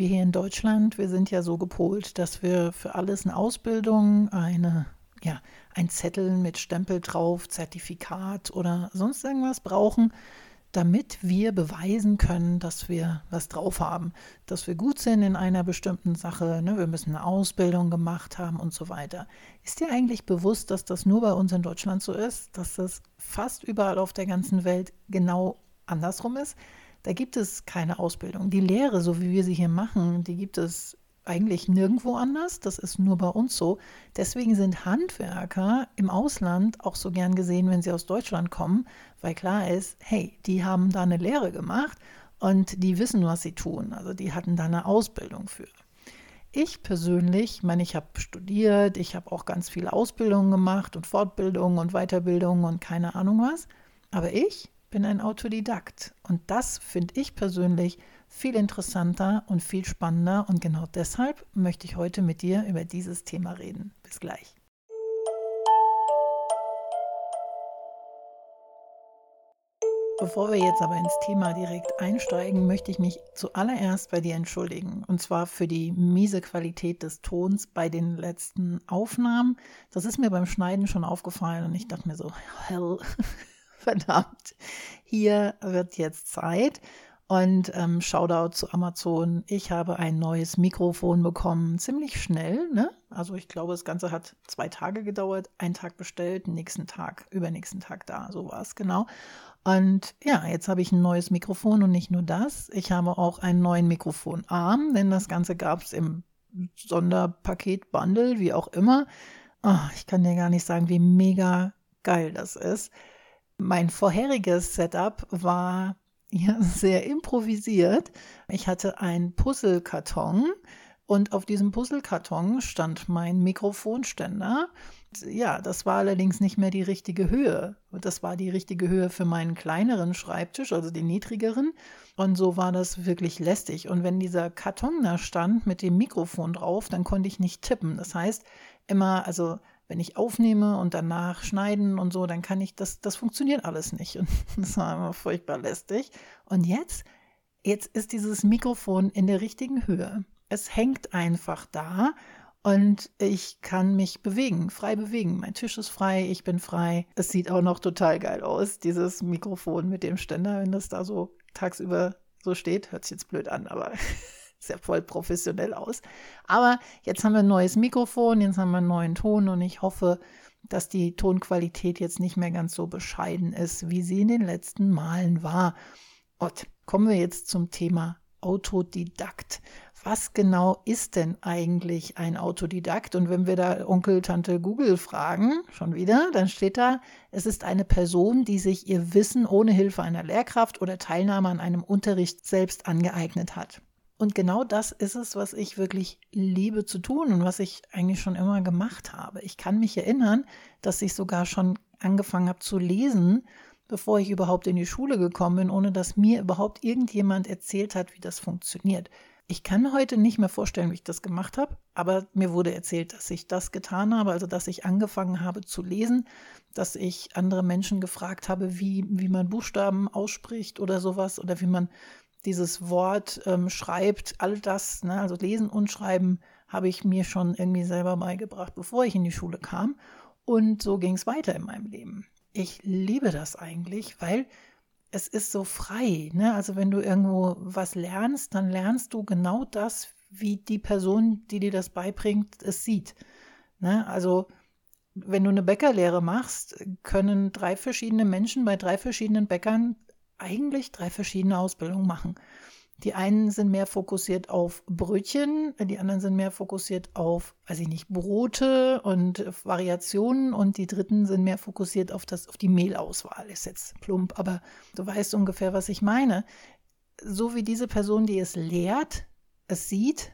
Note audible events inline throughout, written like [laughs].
wir hier in Deutschland, wir sind ja so gepolt, dass wir für alles eine Ausbildung, eine, ja, ein Zettel mit Stempel drauf, Zertifikat oder sonst irgendwas brauchen, damit wir beweisen können, dass wir was drauf haben, dass wir gut sind in einer bestimmten Sache, ne? wir müssen eine Ausbildung gemacht haben und so weiter. Ist dir eigentlich bewusst, dass das nur bei uns in Deutschland so ist, dass das fast überall auf der ganzen Welt genau andersrum ist? Da gibt es keine Ausbildung. Die Lehre, so wie wir sie hier machen, die gibt es eigentlich nirgendwo anders. Das ist nur bei uns so. Deswegen sind Handwerker im Ausland auch so gern gesehen, wenn sie aus Deutschland kommen, weil klar ist, hey, die haben da eine Lehre gemacht und die wissen, was sie tun. Also die hatten da eine Ausbildung für. Ich persönlich, ich meine, ich habe studiert, ich habe auch ganz viele Ausbildungen gemacht und Fortbildungen und Weiterbildungen und keine Ahnung was. Aber ich bin ein Autodidakt. Und das finde ich persönlich viel interessanter und viel spannender. Und genau deshalb möchte ich heute mit dir über dieses Thema reden. Bis gleich. Bevor wir jetzt aber ins Thema direkt einsteigen, möchte ich mich zuallererst bei dir entschuldigen. Und zwar für die miese Qualität des Tons bei den letzten Aufnahmen. Das ist mir beim Schneiden schon aufgefallen und ich dachte mir so, hell, [laughs] verdammt, hier wird jetzt Zeit. Und ähm, Shoutout zu Amazon. Ich habe ein neues Mikrofon bekommen, ziemlich schnell. Ne? Also ich glaube, das Ganze hat zwei Tage gedauert. Einen Tag bestellt, nächsten Tag, übernächsten Tag da. So war es genau. Und ja, jetzt habe ich ein neues Mikrofon und nicht nur das. Ich habe auch einen neuen Mikrofonarm, denn das Ganze gab es im Sonderpaket, Bundle, wie auch immer. Oh, ich kann dir gar nicht sagen, wie mega geil das ist. Mein vorheriges Setup war ja, [laughs] sehr improvisiert. Ich hatte einen Puzzlekarton und auf diesem Puzzlekarton stand mein Mikrofonständer. Ja, das war allerdings nicht mehr die richtige Höhe. Das war die richtige Höhe für meinen kleineren Schreibtisch, also den niedrigeren. Und so war das wirklich lästig. Und wenn dieser Karton da stand mit dem Mikrofon drauf, dann konnte ich nicht tippen. Das heißt, immer, also wenn ich aufnehme und danach schneiden und so, dann kann ich das, das funktioniert alles nicht. Und [laughs] das war immer furchtbar lästig. Und jetzt, jetzt ist dieses Mikrofon in der richtigen Höhe. Es hängt einfach da und ich kann mich bewegen, frei bewegen. Mein Tisch ist frei, ich bin frei. Es sieht auch noch total geil aus, dieses Mikrofon mit dem Ständer, wenn das da so tagsüber so steht. Hört sich jetzt blöd an, aber [laughs] [laughs] sehr voll professionell aus. Aber jetzt haben wir ein neues Mikrofon, jetzt haben wir einen neuen Ton und ich hoffe, dass die Tonqualität jetzt nicht mehr ganz so bescheiden ist, wie sie in den letzten Malen war. Und kommen wir jetzt zum Thema Autodidakt. Was genau ist denn eigentlich ein Autodidakt? Und wenn wir da Onkel, Tante Google fragen, schon wieder, dann steht da, es ist eine Person, die sich ihr Wissen ohne Hilfe einer Lehrkraft oder Teilnahme an einem Unterricht selbst angeeignet hat. Und genau das ist es, was ich wirklich liebe zu tun und was ich eigentlich schon immer gemacht habe. Ich kann mich erinnern, dass ich sogar schon angefangen habe zu lesen, bevor ich überhaupt in die Schule gekommen bin, ohne dass mir überhaupt irgendjemand erzählt hat, wie das funktioniert. Ich kann heute nicht mehr vorstellen, wie ich das gemacht habe, aber mir wurde erzählt, dass ich das getan habe, also dass ich angefangen habe zu lesen, dass ich andere Menschen gefragt habe, wie, wie man Buchstaben ausspricht oder sowas oder wie man dieses Wort ähm, schreibt, all das, ne, also Lesen und Schreiben, habe ich mir schon irgendwie selber beigebracht, bevor ich in die Schule kam. Und so ging es weiter in meinem Leben. Ich liebe das eigentlich, weil es ist so frei. Ne? Also wenn du irgendwo was lernst, dann lernst du genau das, wie die Person, die dir das beibringt, es sieht. Ne? Also wenn du eine Bäckerlehre machst, können drei verschiedene Menschen bei drei verschiedenen Bäckern eigentlich drei verschiedene Ausbildungen machen. Die einen sind mehr fokussiert auf Brötchen, die anderen sind mehr fokussiert auf, weiß ich nicht, Brote und Variationen und die dritten sind mehr fokussiert auf das, auf die Mehlauswahl. Ist jetzt plump, aber du weißt ungefähr, was ich meine. So wie diese Person, die es lehrt, es sieht,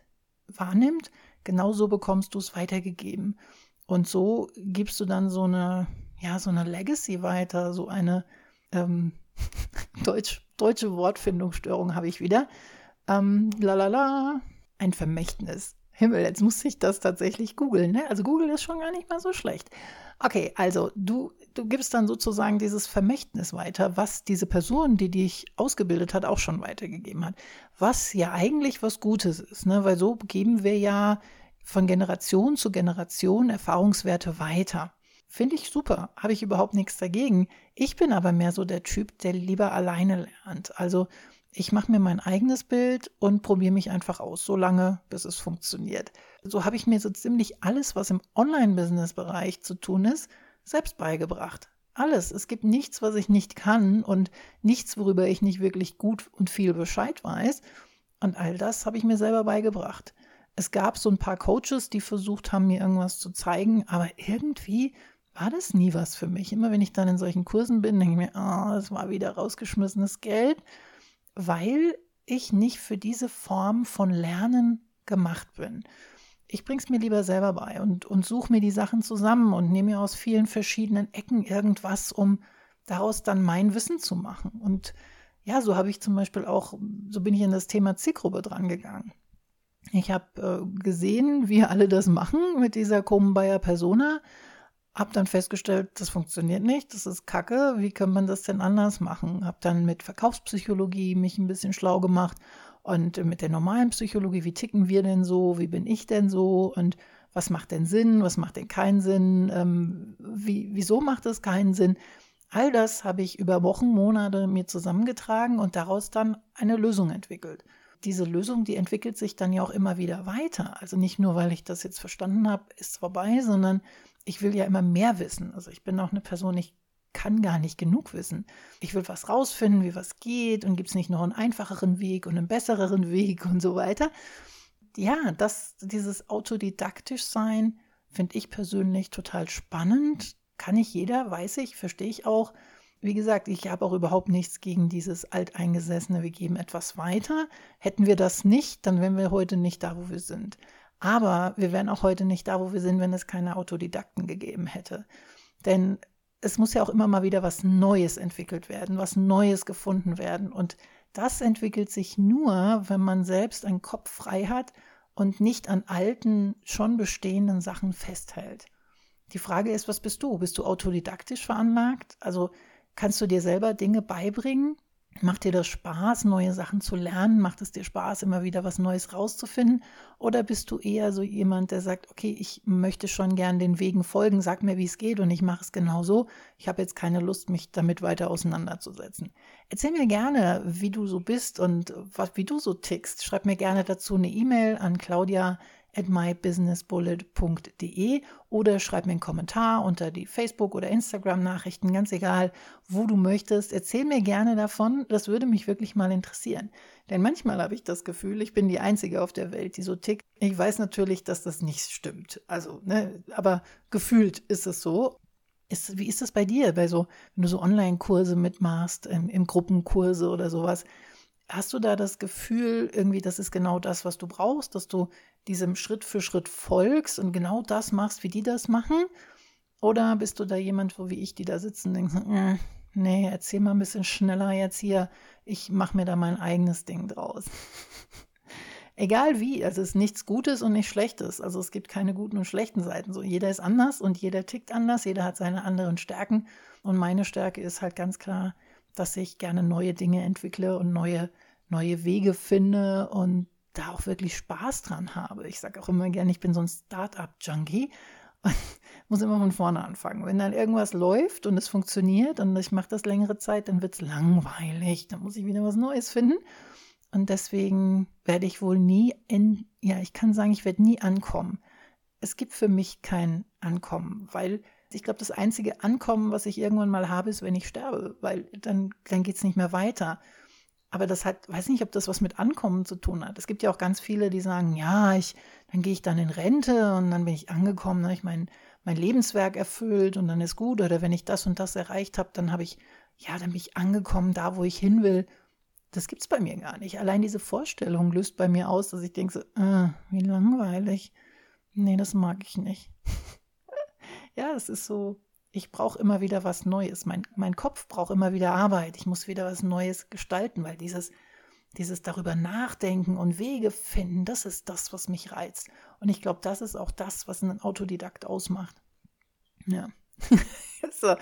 wahrnimmt, genauso bekommst du es weitergegeben. Und so gibst du dann so eine, ja, so eine Legacy weiter, so eine, ähm, [laughs] Deutsch, deutsche Wortfindungsstörung habe ich wieder. Ähm, lalala, ein Vermächtnis. Himmel, jetzt muss ich das tatsächlich googeln. Ne? Also Google ist schon gar nicht mal so schlecht. Okay, also du du gibst dann sozusagen dieses Vermächtnis weiter, was diese Person, die dich ausgebildet hat, auch schon weitergegeben hat. Was ja eigentlich was Gutes ist, ne? weil so geben wir ja von Generation zu Generation Erfahrungswerte weiter. Finde ich super, habe ich überhaupt nichts dagegen. Ich bin aber mehr so der Typ, der lieber alleine lernt. Also ich mache mir mein eigenes Bild und probiere mich einfach aus, so lange, bis es funktioniert. So habe ich mir so ziemlich alles, was im Online-Business-Bereich zu tun ist, selbst beigebracht. Alles. Es gibt nichts, was ich nicht kann und nichts, worüber ich nicht wirklich gut und viel Bescheid weiß. Und all das habe ich mir selber beigebracht. Es gab so ein paar Coaches, die versucht haben, mir irgendwas zu zeigen, aber irgendwie war das nie was für mich. Immer wenn ich dann in solchen Kursen bin, denke ich mir, oh, das war wieder rausgeschmissenes Geld, weil ich nicht für diese Form von Lernen gemacht bin ich bringe es mir lieber selber bei und, und suche mir die Sachen zusammen und nehme mir aus vielen verschiedenen Ecken irgendwas, um daraus dann mein Wissen zu machen. Und ja, so habe ich zum Beispiel auch, so bin ich in das Thema Zielgruppe dran gegangen. Ich habe äh, gesehen, wie alle das machen mit dieser Bayer Persona, habe dann festgestellt, das funktioniert nicht, das ist Kacke, wie kann man das denn anders machen? Habe dann mit Verkaufspsychologie mich ein bisschen schlau gemacht und mit der normalen Psychologie, wie ticken wir denn so, wie bin ich denn so und was macht denn Sinn, was macht denn keinen Sinn, ähm, wie, wieso macht es keinen Sinn. All das habe ich über Wochen, Monate mir zusammengetragen und daraus dann eine Lösung entwickelt. Diese Lösung, die entwickelt sich dann ja auch immer wieder weiter. Also nicht nur, weil ich das jetzt verstanden habe, ist vorbei, sondern ich will ja immer mehr wissen. Also ich bin auch eine Person, ich kann gar nicht genug wissen. Ich will was rausfinden, wie was geht und gibt es nicht noch einen einfacheren Weg und einen besseren [laughs] Weg und so weiter. Ja, das, dieses autodidaktisch sein finde ich persönlich total spannend. Kann nicht jeder, weiß ich, verstehe ich auch. Wie gesagt, ich habe auch überhaupt nichts gegen dieses alteingesessene, wir geben etwas weiter. Hätten wir das nicht, dann wären wir heute nicht da, wo wir sind. Aber wir wären auch heute nicht da, wo wir sind, wenn es keine Autodidakten gegeben hätte. Denn es muss ja auch immer mal wieder was Neues entwickelt werden, was Neues gefunden werden. Und das entwickelt sich nur, wenn man selbst einen Kopf frei hat und nicht an alten, schon bestehenden Sachen festhält. Die Frage ist, was bist du? Bist du autodidaktisch veranlagt? Also kannst du dir selber Dinge beibringen? Macht dir das Spaß, neue Sachen zu lernen? Macht es dir Spaß, immer wieder was Neues rauszufinden? Oder bist du eher so jemand, der sagt, okay, ich möchte schon gern den Wegen folgen, sag mir, wie es geht und ich mache es genau so. Ich habe jetzt keine Lust, mich damit weiter auseinanderzusetzen. Erzähl mir gerne, wie du so bist und was, wie du so tickst. Schreib mir gerne dazu eine E-Mail an Claudia at mybusinessbullet.de oder schreib mir einen Kommentar unter die Facebook- oder Instagram-Nachrichten, ganz egal, wo du möchtest. Erzähl mir gerne davon, das würde mich wirklich mal interessieren. Denn manchmal habe ich das Gefühl, ich bin die Einzige auf der Welt, die so tickt. Ich weiß natürlich, dass das nicht stimmt. Also, ne, aber gefühlt ist es so. Ist, wie ist das bei dir? Bei so, wenn du so Online-Kurse mitmachst, im, im Gruppenkurse oder sowas, Hast du da das Gefühl, irgendwie, das ist genau das, was du brauchst, dass du diesem Schritt für Schritt folgst und genau das machst, wie die das machen? Oder bist du da jemand, wo wie ich, die da sitzen, denken, äh, nee, erzähl mal ein bisschen schneller jetzt hier, ich mache mir da mein eigenes Ding draus. [laughs] Egal wie, also es ist nichts Gutes und nichts Schlechtes. Also es gibt keine guten und schlechten Seiten. So, jeder ist anders und jeder tickt anders, jeder hat seine anderen Stärken. Und meine Stärke ist halt ganz klar, dass ich gerne neue Dinge entwickle und neue, neue Wege finde und da auch wirklich Spaß dran habe. Ich sage auch immer gerne, ich bin so ein Start-up-Junkie und [laughs] muss immer von vorne anfangen. Wenn dann irgendwas läuft und es funktioniert und ich mache das längere Zeit, dann wird es langweilig. Dann muss ich wieder was Neues finden. Und deswegen werde ich wohl nie in, ja, ich kann sagen, ich werde nie ankommen. Es gibt für mich kein Ankommen, weil ich glaube, das einzige Ankommen, was ich irgendwann mal habe, ist, wenn ich sterbe, weil dann, dann geht es nicht mehr weiter. Aber das hat, weiß nicht, ob das was mit Ankommen zu tun hat. Es gibt ja auch ganz viele, die sagen, ja, ich, dann gehe ich dann in Rente und dann bin ich angekommen, dann habe ich mein, mein Lebenswerk erfüllt und dann ist gut. Oder wenn ich das und das erreicht habe, dann habe ich, ja, dann bin ich angekommen, da wo ich hin will. Das gibt es bei mir gar nicht. Allein diese Vorstellung löst bei mir aus, dass ich denke so, äh, wie langweilig. Nee, das mag ich nicht. [laughs] ja, es ist so, ich brauche immer wieder was Neues. Mein, mein Kopf braucht immer wieder Arbeit. Ich muss wieder was Neues gestalten, weil dieses, dieses darüber nachdenken und Wege finden, das ist das, was mich reizt. Und ich glaube, das ist auch das, was einen Autodidakt ausmacht. Ja, [laughs] so,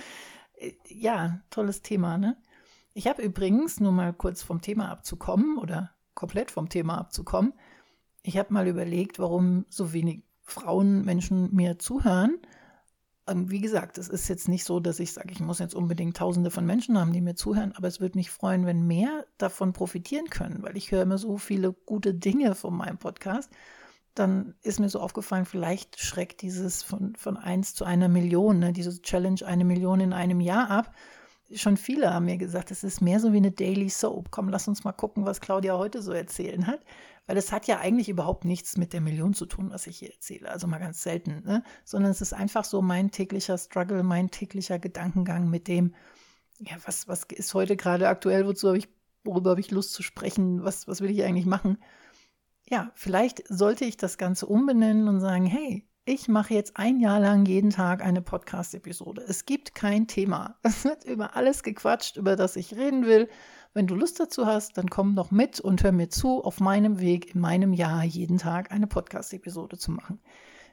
äh, ja, tolles Thema, ne? Ich habe übrigens, nur mal kurz vom Thema abzukommen oder komplett vom Thema abzukommen, ich habe mal überlegt, warum so wenig Frauen, Menschen mir zuhören. Ähm, wie gesagt, es ist jetzt nicht so, dass ich sage, ich muss jetzt unbedingt Tausende von Menschen haben, die mir zuhören, aber es würde mich freuen, wenn mehr davon profitieren können, weil ich höre immer so viele gute Dinge von meinem Podcast. Dann ist mir so aufgefallen, vielleicht schreckt dieses von, von eins zu einer Million, ne, diese Challenge eine Million in einem Jahr ab. Schon viele haben mir gesagt, es ist mehr so wie eine Daily Soap. Komm, lass uns mal gucken, was Claudia heute so erzählen hat. Weil es hat ja eigentlich überhaupt nichts mit der Million zu tun, was ich hier erzähle. Also mal ganz selten. Ne? Sondern es ist einfach so mein täglicher Struggle, mein täglicher Gedankengang mit dem, ja, was, was ist heute gerade aktuell, wozu habe ich, worüber habe ich Lust zu sprechen, was, was will ich eigentlich machen? Ja, vielleicht sollte ich das Ganze umbenennen und sagen, hey, ich mache jetzt ein Jahr lang jeden Tag eine Podcast-Episode. Es gibt kein Thema. [laughs] Es wird über alles gequatscht, über das ich reden will. Wenn du Lust dazu hast, dann komm doch mit und hör mir zu, auf meinem Weg in meinem Jahr jeden Tag eine Podcast-Episode zu machen.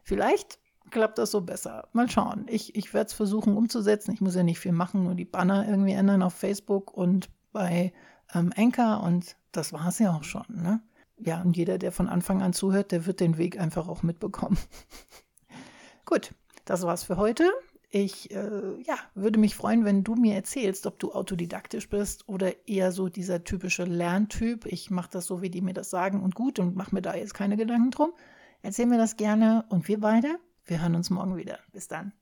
Vielleicht klappt das so besser. Mal schauen. Ich, ich werde es versuchen umzusetzen. Ich muss ja nicht viel machen, nur die Banner irgendwie ändern auf Facebook und bei ähm, Anchor und das war es ja auch schon. Ne? Ja, und jeder, der von Anfang an zuhört, der wird den Weg einfach auch mitbekommen. [laughs] Gut, das war's für heute. Ich äh, ja, würde mich freuen, wenn du mir erzählst, ob du autodidaktisch bist oder eher so dieser typische Lerntyp. Ich mache das so, wie die mir das sagen und gut und mache mir da jetzt keine Gedanken drum. Erzähl mir das gerne und wir beide, wir hören uns morgen wieder. Bis dann.